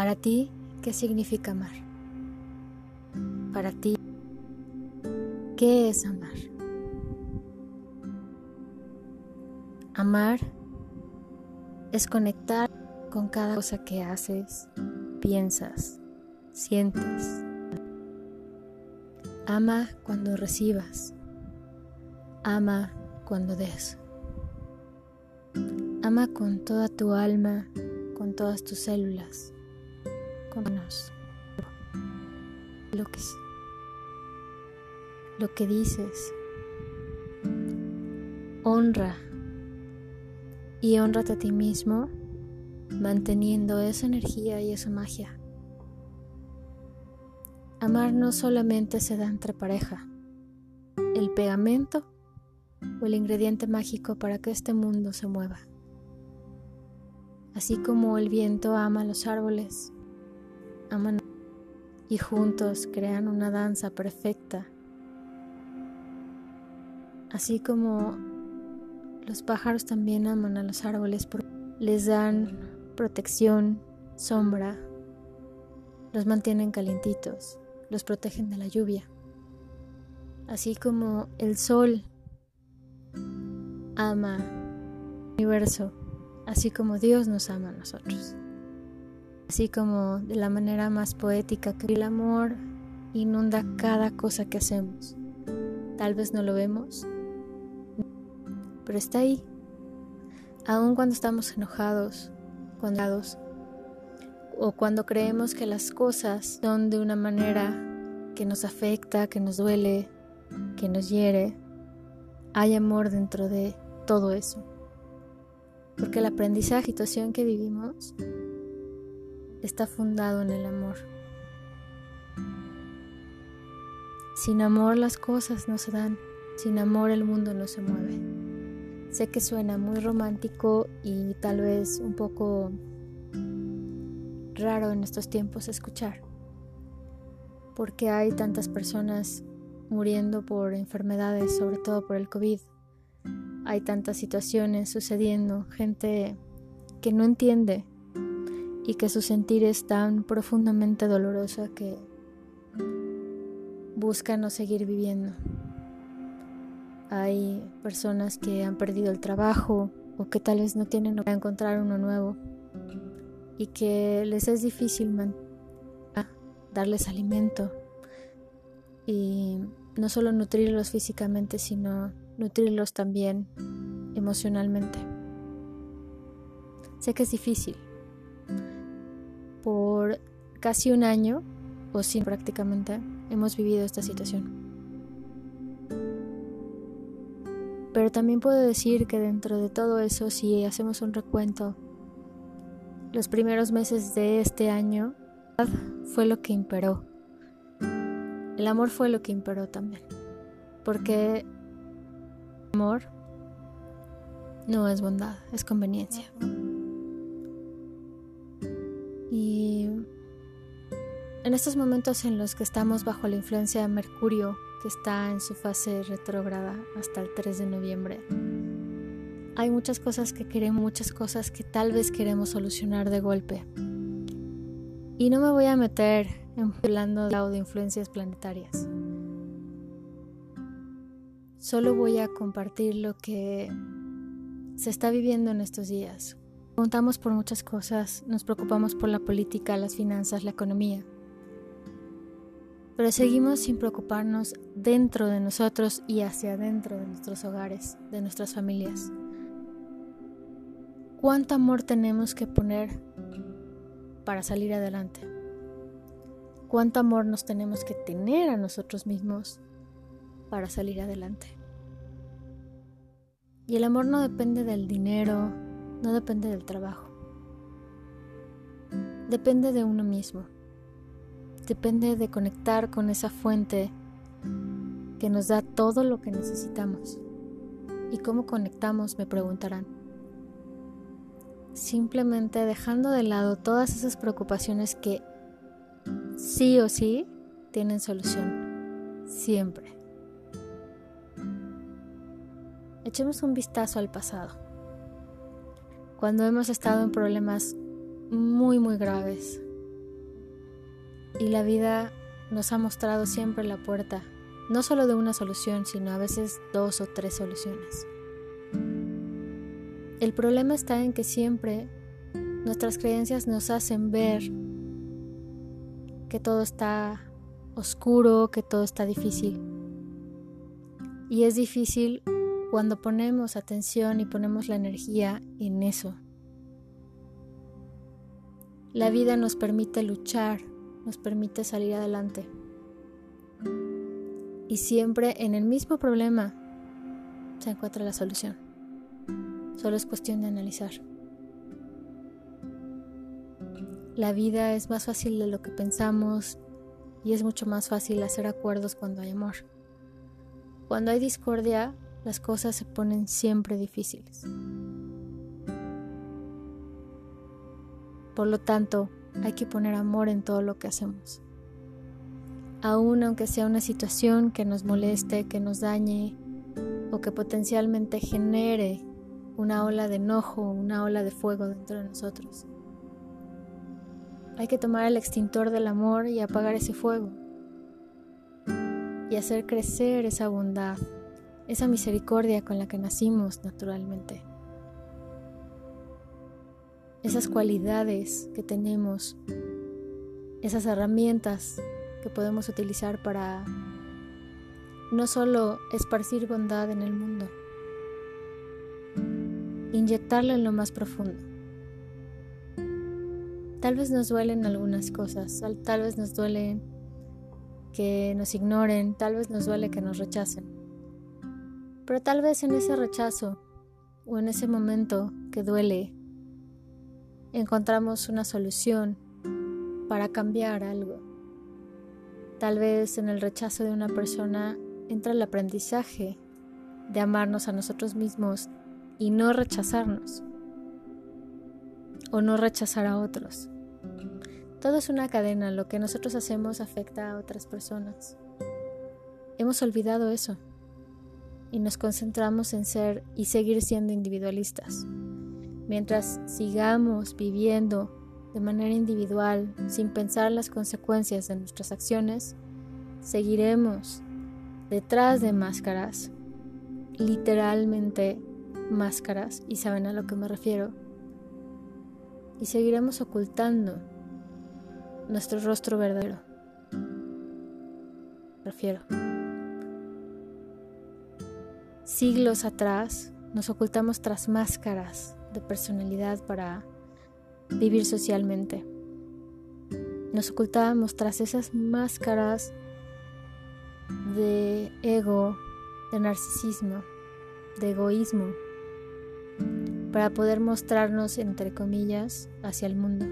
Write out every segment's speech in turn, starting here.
Para ti, ¿qué significa amar? Para ti, ¿qué es amar? Amar es conectar con cada cosa que haces, piensas, sientes. Ama cuando recibas. Ama cuando des. Ama con toda tu alma, con todas tus células, con lo que, lo que dices. Honra y honrate a ti mismo manteniendo esa energía y esa magia. Amar no solamente se da entre pareja, el pegamento o el ingrediente mágico para que este mundo se mueva. Así como el viento ama los árboles, aman y juntos crean una danza perfecta. Así como los pájaros también aman a los árboles porque les dan protección, sombra, los mantienen calientitos, los protegen de la lluvia. Así como el sol ama el universo, así como Dios nos ama a nosotros. Así como de la manera más poética que el amor inunda cada cosa que hacemos. Tal vez no lo vemos, pero está ahí. Aun cuando estamos enojados, cuando o cuando creemos que las cosas son de una manera que nos afecta, que nos duele, que nos hiere, hay amor dentro de todo eso. Porque el aprendizaje, la situación que vivimos, está fundado en el amor. Sin amor las cosas no se dan, sin amor el mundo no se mueve. Sé que suena muy romántico y tal vez un poco raro en estos tiempos escuchar, porque hay tantas personas muriendo por enfermedades, sobre todo por el COVID. Hay tantas situaciones sucediendo, gente que no entiende y que su sentir es tan profundamente dolorosa que busca no seguir viviendo. Hay personas que han perdido el trabajo o que tal vez no tienen para encontrar uno nuevo y que les es difícil darles alimento y no solo nutrirlos físicamente, sino nutrirlos también emocionalmente. Sé que es difícil. Por casi un año, o sin prácticamente, hemos vivido esta situación. Pero también puedo decir que dentro de todo eso, si hacemos un recuento, los primeros meses de este año fue lo que imperó. El amor fue lo que imperó también. Porque amor no es bondad, es conveniencia. En estos momentos en los que estamos bajo la influencia de Mercurio, que está en su fase retrógrada hasta el 3 de noviembre. Hay muchas cosas que queremos, muchas cosas que tal vez queremos solucionar de golpe. Y no me voy a meter en hablando de influencias planetarias. Solo voy a compartir lo que se está viviendo en estos días. Preguntamos por muchas cosas, nos preocupamos por la política, las finanzas, la economía pero seguimos sin preocuparnos dentro de nosotros y hacia adentro de nuestros hogares, de nuestras familias. ¿Cuánto amor tenemos que poner para salir adelante? ¿Cuánto amor nos tenemos que tener a nosotros mismos para salir adelante? Y el amor no depende del dinero, no depende del trabajo. Depende de uno mismo depende de conectar con esa fuente que nos da todo lo que necesitamos. ¿Y cómo conectamos? Me preguntarán. Simplemente dejando de lado todas esas preocupaciones que sí o sí tienen solución. Siempre. Echemos un vistazo al pasado. Cuando hemos estado en problemas muy, muy graves, Y la vida nos ha mostrado siempre la puerta, no solo de una solución, sino a veces dos o tres soluciones. El problema está en que siempre nuestras creencias nos hacen ver que todo está oscuro, que todo está difícil. Y es difícil cuando ponemos atención y ponemos la energía en eso. La vida nos permite luchar, nos permite salir adelante. Y siempre en el mismo problema se encuentra la solución. Solo es cuestión de analizar. La vida es más fácil de lo que pensamos y es mucho más fácil hacer acuerdos cuando hay amor. Cuando hay discordia, las cosas se ponen siempre difíciles. Por lo tanto, hay que poner amor en todo lo que hacemos. Aún aunque sea una situación que nos moleste, que nos dañe o que potencialmente genere una ola de enojo, una ola de fuego dentro de nosotros. Hay que tomar el extintor del amor y apagar ese fuego y hacer crecer esa bondad, esa misericordia con la que nacimos naturalmente. Esas cualidades que tenemos, esas herramientas que podemos utilizar para no solo esparcir bondad en el mundo, inyectarla en lo más profundo. Tal vez nos duelen algunas cosas, tal vez nos duele que nos ignoren, tal vez nos duele que nos rechacen. Pero tal vez en ese rechazo o en ese momento que duele, encontramos una solución para cambiar algo. Tal vez en el rechazo de una persona entra el aprendizaje de amarnos a nosotros mismos y no rechazarnos o no rechazar a otros. Todo es una cadena, lo que nosotros hacemos afecta a otras personas. Hemos olvidado eso y nos concentramos en ser y seguir siendo individualistas. Mientras sigamos viviendo de manera individual sin pensar las consecuencias de nuestras acciones, seguiremos detrás de máscaras, literalmente máscaras, y saben a lo que me refiero, y seguiremos ocultando nuestro rostro verdadero. Refiero. Siglos atrás nos ocultamos tras máscaras de personalidad para vivir socialmente. Nos ocultábamos tras esas máscaras de ego, de narcisismo, de egoísmo, para poder mostrarnos, entre comillas, hacia el mundo.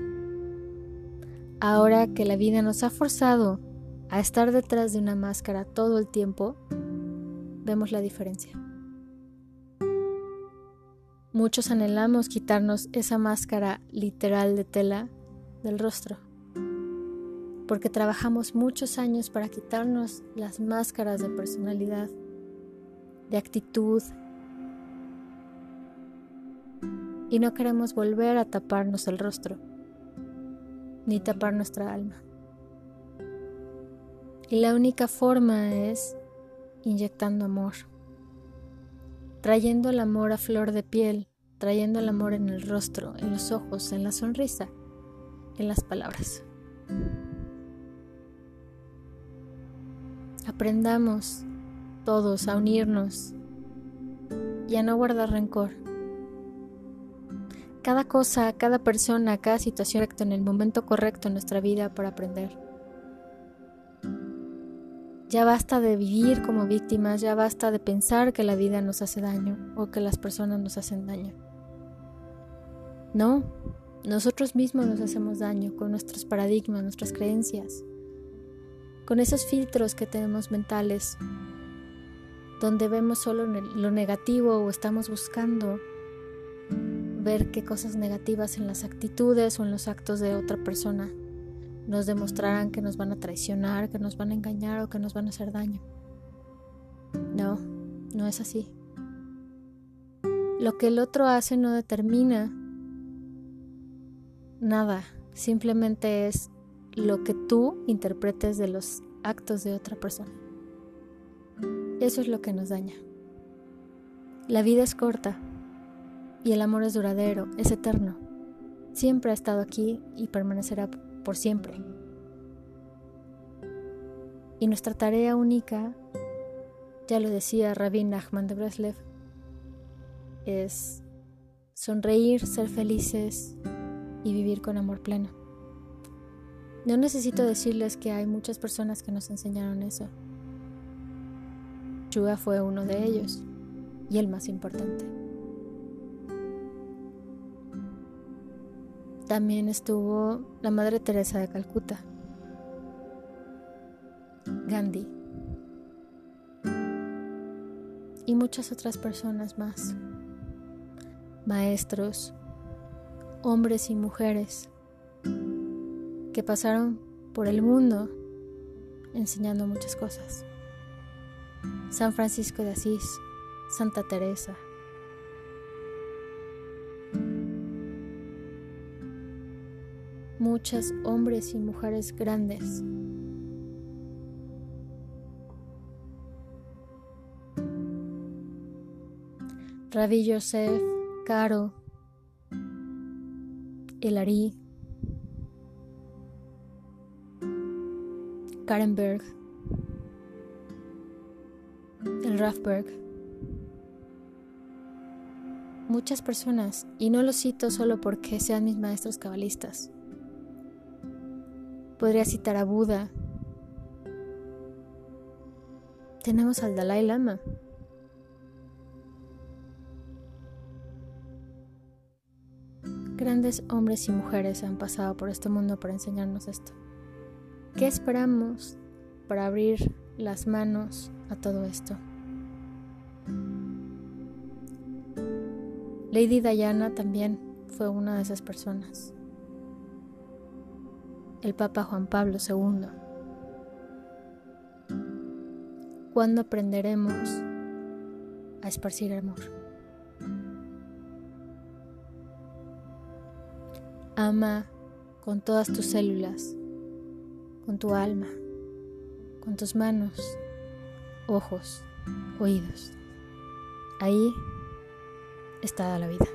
Ahora que la vida nos ha forzado a estar detrás de una máscara todo el tiempo, vemos la diferencia. Muchos anhelamos quitarnos esa máscara literal de tela del rostro, porque trabajamos muchos años para quitarnos las máscaras de personalidad, de actitud, y no queremos volver a taparnos el rostro, ni tapar nuestra alma. Y la única forma es inyectando amor, trayendo el amor a flor de piel, trayendo el amor en el rostro, en los ojos, en la sonrisa, en las palabras. Aprendamos todos a unirnos y a no guardar rencor cada cosa, cada persona, cada situación en el momento correcto en nuestra vida para aprender. Ya basta de vivir como víctimas, ya basta de pensar que la vida nos hace daño o que las personas nos hacen daño. No, nosotros mismos nos hacemos daño con nuestros paradigmas, nuestras creencias, con esos filtros que tenemos mentales, donde vemos solo lo negativo o estamos buscando ver qué cosas negativas en las actitudes o en los actos de otra persona nos demostrarán que nos van a traicionar, que nos van a engañar o que nos van a hacer daño. No, no es así. Lo que el otro hace no determina nada, simplemente es lo que tú interpretes de los actos de otra persona. Eso es lo que nos daña. La vida es corta y el amor es duradero, es eterno. Siempre ha estado aquí y permanecerá por siempre. Y nuestra tarea única, ya lo decía Rabin Nachman de Breslev, es sonreír, ser felices y vivir con amor pleno. No necesito decirles que hay muchas personas que nos enseñaron eso. Chua fue uno de ellos y el más importante. También estuvo la Madre Teresa de Calcuta, Gandhi. Y muchas otras personas más, maestros, hombres y mujeres. Que pasaron por el mundo enseñando muchas cosas. San Francisco de Asís, Santa Teresa. Muchos hombres y mujeres grandes. Rabbi Yosef, Caro, Elari, Karenberg, el Rafberg. Muchas personas, y no lo cito solo porque sean mis maestros cabalistas. Podría citar a Buda. Tenemos al Dalai Lama. Grandes hombres y mujeres han pasado por este mundo para enseñarnos esto. ¿Qué esperamos para abrir las manos a todo esto? Lady Diana también fue una de esas personas. El Papa Juan Pablo II. ¿Cuándo aprenderemos a esparcir amor? Ama con todas tus células, con tu alma, con tus manos, ojos, oídos. Ahí está la vida.